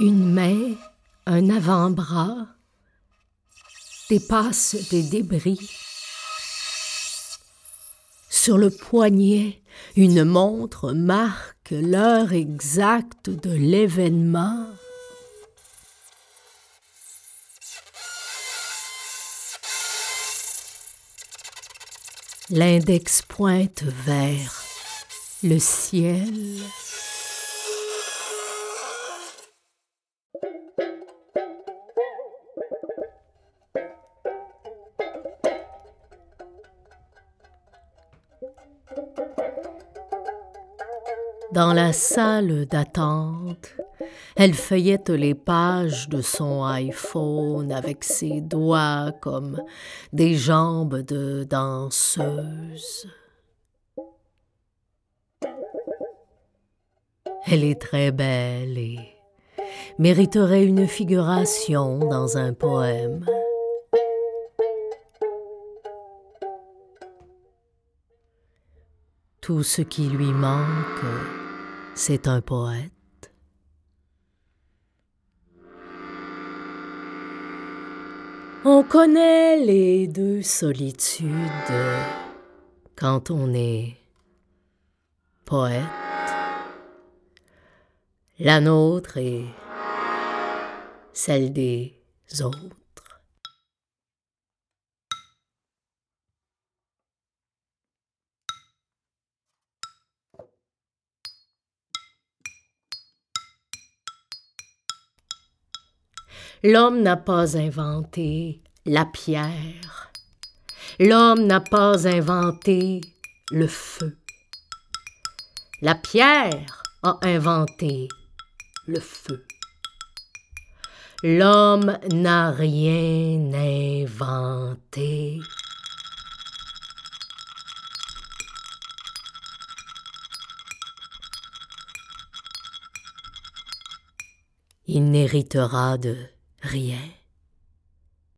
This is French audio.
Une main, un avant-bras, dépasse des débris. Sur le poignet, une montre marque l'heure exacte de l'événement. L'index pointe vers le ciel. Dans la salle d'attente, elle feuillette les pages de son iPhone avec ses doigts comme des jambes de danseuse. Elle est très belle et mériterait une figuration dans un poème. Tout ce qui lui manque, c'est un poète. On connaît les deux solitudes quand on est poète. La nôtre et celle des autres. L'homme n'a pas inventé la pierre. L'homme n'a pas inventé le feu. La pierre a inventé le feu. L'homme n'a rien inventé. Il n'héritera de rien.